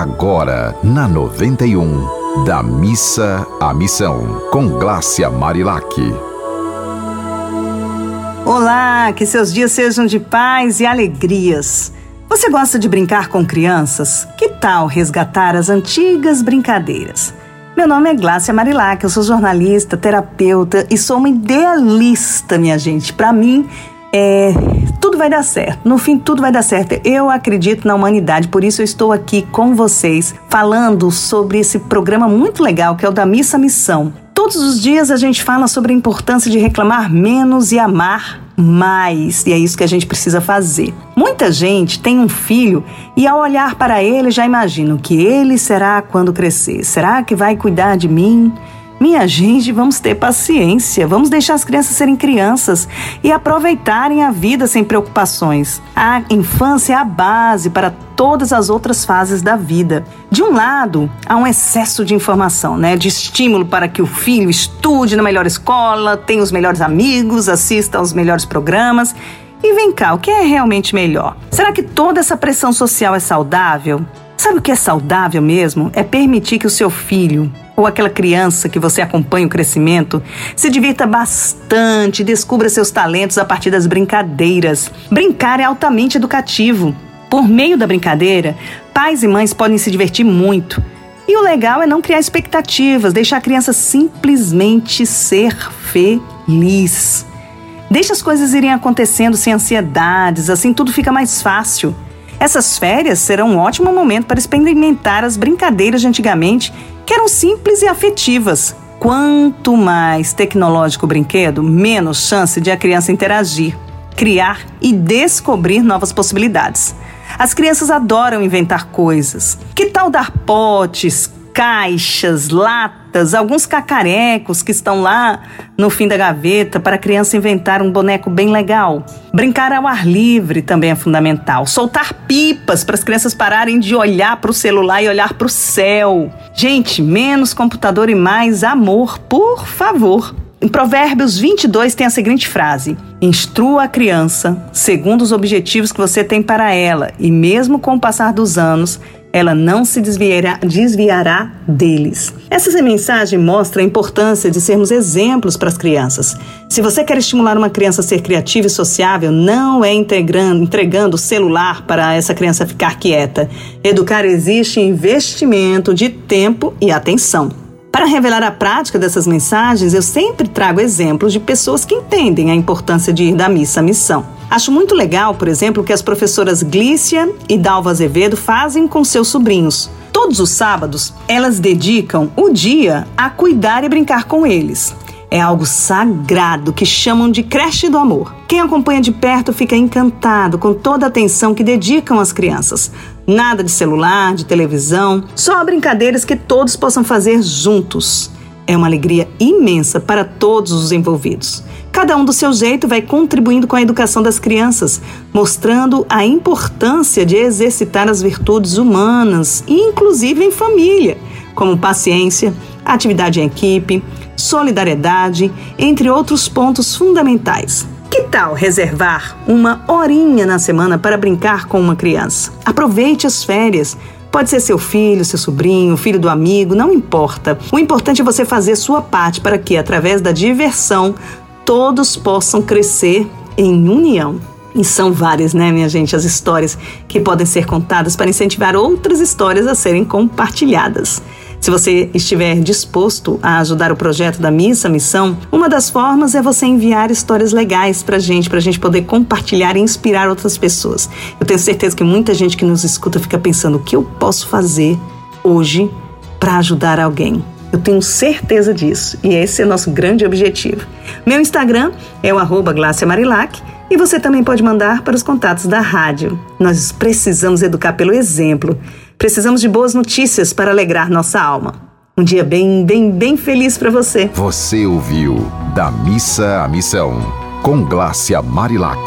agora na 91, da missa à missão, com Glácia Marilac. Olá, que seus dias sejam de paz e alegrias. Você gosta de brincar com crianças? Que tal resgatar as antigas brincadeiras? Meu nome é Glácia Marilac, eu sou jornalista, terapeuta e sou uma idealista, minha gente. Para mim, é, tudo vai dar certo. No fim, tudo vai dar certo. Eu acredito na humanidade, por isso eu estou aqui com vocês falando sobre esse programa muito legal que é o da Missa Missão. Todos os dias a gente fala sobre a importância de reclamar menos e amar mais, e é isso que a gente precisa fazer. Muita gente tem um filho e ao olhar para ele já imagina o que ele será quando crescer. Será que vai cuidar de mim? Minha gente, vamos ter paciência, vamos deixar as crianças serem crianças e aproveitarem a vida sem preocupações. A infância é a base para todas as outras fases da vida. De um lado, há um excesso de informação, né, de estímulo para que o filho estude na melhor escola, tenha os melhores amigos, assista aos melhores programas. E vem cá, o que é realmente melhor? Será que toda essa pressão social é saudável? Sabe o que é saudável mesmo? É permitir que o seu filho ou aquela criança que você acompanha o crescimento se divirta bastante, descubra seus talentos a partir das brincadeiras. Brincar é altamente educativo. Por meio da brincadeira, pais e mães podem se divertir muito. E o legal é não criar expectativas, deixar a criança simplesmente ser feliz. Deixa as coisas irem acontecendo sem ansiedades, assim tudo fica mais fácil. Essas férias serão um ótimo momento para experimentar as brincadeiras de antigamente, que eram simples e afetivas. Quanto mais tecnológico o brinquedo, menos chance de a criança interagir, criar e descobrir novas possibilidades. As crianças adoram inventar coisas. Que tal dar potes, caixas, latas, alguns cacarecos que estão lá no fim da gaveta para a criança inventar um boneco bem legal. Brincar ao ar livre também é fundamental. Soltar pipas para as crianças pararem de olhar para o celular e olhar para o céu. Gente, menos computador e mais amor, por favor. Em Provérbios 22 tem a seguinte frase: Instrua a criança segundo os objetivos que você tem para ela, e mesmo com o passar dos anos, ela não se desviará, desviará deles. Essa mensagem mostra a importância de sermos exemplos para as crianças. Se você quer estimular uma criança a ser criativa e sociável, não é entregando o celular para essa criança ficar quieta. Educar existe investimento de tempo e atenção. Para revelar a prática dessas mensagens, eu sempre trago exemplos de pessoas que entendem a importância de ir da missa à missão. Acho muito legal, por exemplo, que as professoras Glícia e Dalva Azevedo fazem com seus sobrinhos. Todos os sábados, elas dedicam o dia a cuidar e brincar com eles. É algo sagrado que chamam de creche do amor. Quem acompanha de perto fica encantado com toda a atenção que dedicam às crianças. Nada de celular, de televisão, só brincadeiras que todos possam fazer juntos. É uma alegria imensa para todos os envolvidos. Cada um do seu jeito vai contribuindo com a educação das crianças, mostrando a importância de exercitar as virtudes humanas, inclusive em família, como paciência, atividade em equipe, solidariedade, entre outros pontos fundamentais. Que tal reservar uma horinha na semana para brincar com uma criança? Aproveite as férias. Pode ser seu filho, seu sobrinho, filho do amigo, não importa. O importante é você fazer sua parte para que, através da diversão, todos possam crescer em união. E são várias, né, minha gente, as histórias que podem ser contadas para incentivar outras histórias a serem compartilhadas. Se você estiver disposto a ajudar o projeto da Missa Missão, uma das formas é você enviar histórias legais para gente, para a gente poder compartilhar e inspirar outras pessoas. Eu tenho certeza que muita gente que nos escuta fica pensando o que eu posso fazer hoje para ajudar alguém. Eu tenho certeza disso e esse é nosso grande objetivo. Meu Instagram é o arroba Marilac e você também pode mandar para os contatos da rádio. Nós precisamos educar pelo exemplo. Precisamos de boas notícias para alegrar nossa alma. Um dia bem, bem, bem feliz para você. Você ouviu Da Missa à Missão, com Glácia Marilac.